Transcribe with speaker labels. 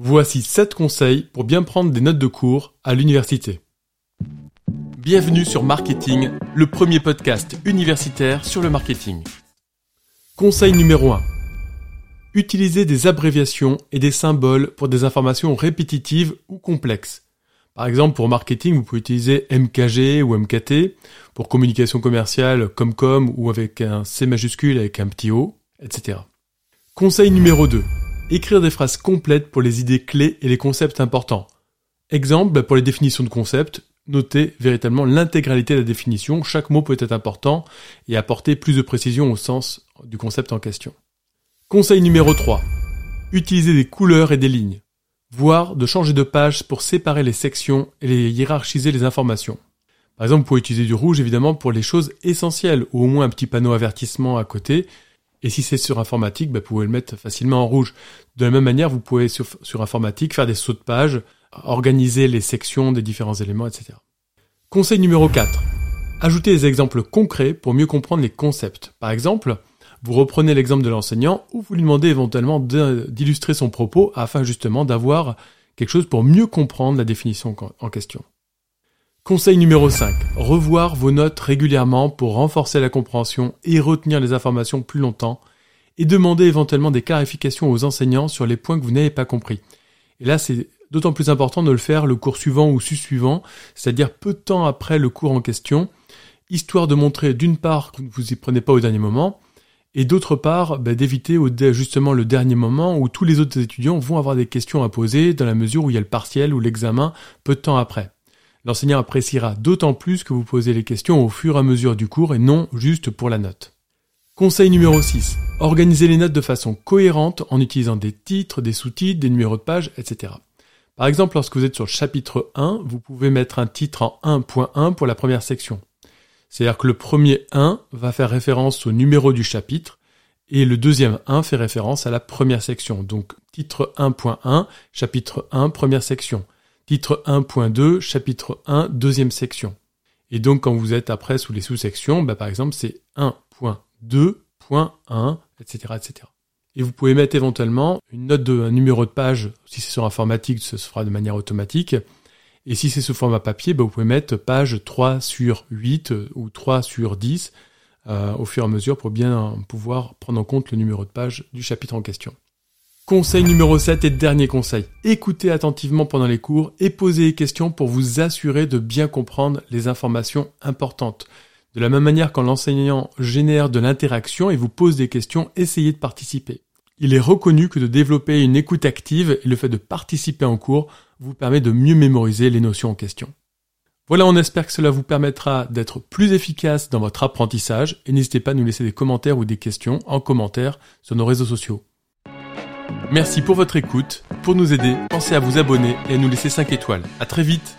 Speaker 1: Voici 7 conseils pour bien prendre des notes de cours à l'université. Bienvenue sur Marketing, le premier podcast universitaire sur le marketing. Conseil numéro 1. Utilisez des abréviations et des symboles pour des informations répétitives ou complexes. Par exemple, pour marketing, vous pouvez utiliser MKG ou MKT. Pour communication commerciale, ComCom ou avec un C majuscule avec un petit O, etc. Conseil numéro 2. Écrire des phrases complètes pour les idées clés et les concepts importants. Exemple, bah, pour les définitions de concepts, notez véritablement l'intégralité de la définition, chaque mot peut être important et apporter plus de précision au sens du concept en question. Conseil numéro 3. Utilisez des couleurs et des lignes, voire de changer de page pour séparer les sections et les hiérarchiser les informations. Par exemple, vous pouvez utiliser du rouge évidemment pour les choses essentielles, ou au moins un petit panneau avertissement à côté, et si c'est sur informatique, bah, vous pouvez le mettre facilement en rouge. De la même manière, vous pouvez sur, informatique faire des sauts de page, organiser les sections des différents éléments, etc. Conseil numéro 4. Ajoutez des exemples concrets pour mieux comprendre les concepts. Par exemple, vous reprenez l'exemple de l'enseignant ou vous lui demandez éventuellement d'illustrer son propos afin justement d'avoir quelque chose pour mieux comprendre la définition en question. Conseil numéro 5. Revoir vos notes régulièrement pour renforcer la compréhension et retenir les informations plus longtemps et demander éventuellement des clarifications aux enseignants sur les points que vous n'avez pas compris. Et là, c'est d'autant plus important de le faire le cours suivant ou suivant, c'est-à-dire peu de temps après le cours en question, histoire de montrer d'une part que vous y prenez pas au dernier moment, et d'autre part bah, d'éviter justement le dernier moment où tous les autres étudiants vont avoir des questions à poser dans la mesure où il y a le partiel ou l'examen peu de temps après. L'enseignant appréciera d'autant plus que vous posez les questions au fur et à mesure du cours et non juste pour la note. Conseil numéro 6. Organisez les notes de façon cohérente en utilisant des titres, des sous-titres, des numéros de page, etc. Par exemple, lorsque vous êtes sur le chapitre 1, vous pouvez mettre un titre en 1.1 pour la première section. C'est-à-dire que le premier 1 va faire référence au numéro du chapitre et le deuxième 1 fait référence à la première section. Donc titre 1.1, chapitre 1, première section. Titre 1.2, chapitre 1, deuxième section. Et donc quand vous êtes après sous les sous-sections, bah, par exemple c'est 1.2.1, etc., etc. Et vous pouvez mettre éventuellement une note de un numéro de page, si c'est sur informatique, ce se fera de manière automatique. Et si c'est sous format papier, bah, vous pouvez mettre page 3 sur 8 euh, ou 3 sur 10 euh, au fur et à mesure pour bien pouvoir prendre en compte le numéro de page du chapitre en question. Conseil numéro 7 et dernier conseil. Écoutez attentivement pendant les cours et posez des questions pour vous assurer de bien comprendre les informations importantes. De la même manière, quand l'enseignant génère de l'interaction et vous pose des questions, essayez de participer. Il est reconnu que de développer une écoute active et le fait de participer en cours vous permet de mieux mémoriser les notions en question. Voilà, on espère que cela vous permettra d'être plus efficace dans votre apprentissage et n'hésitez pas à nous laisser des commentaires ou des questions en commentaire sur nos réseaux sociaux. Merci pour votre écoute. Pour nous aider, pensez à vous abonner et à nous laisser 5 étoiles. À très vite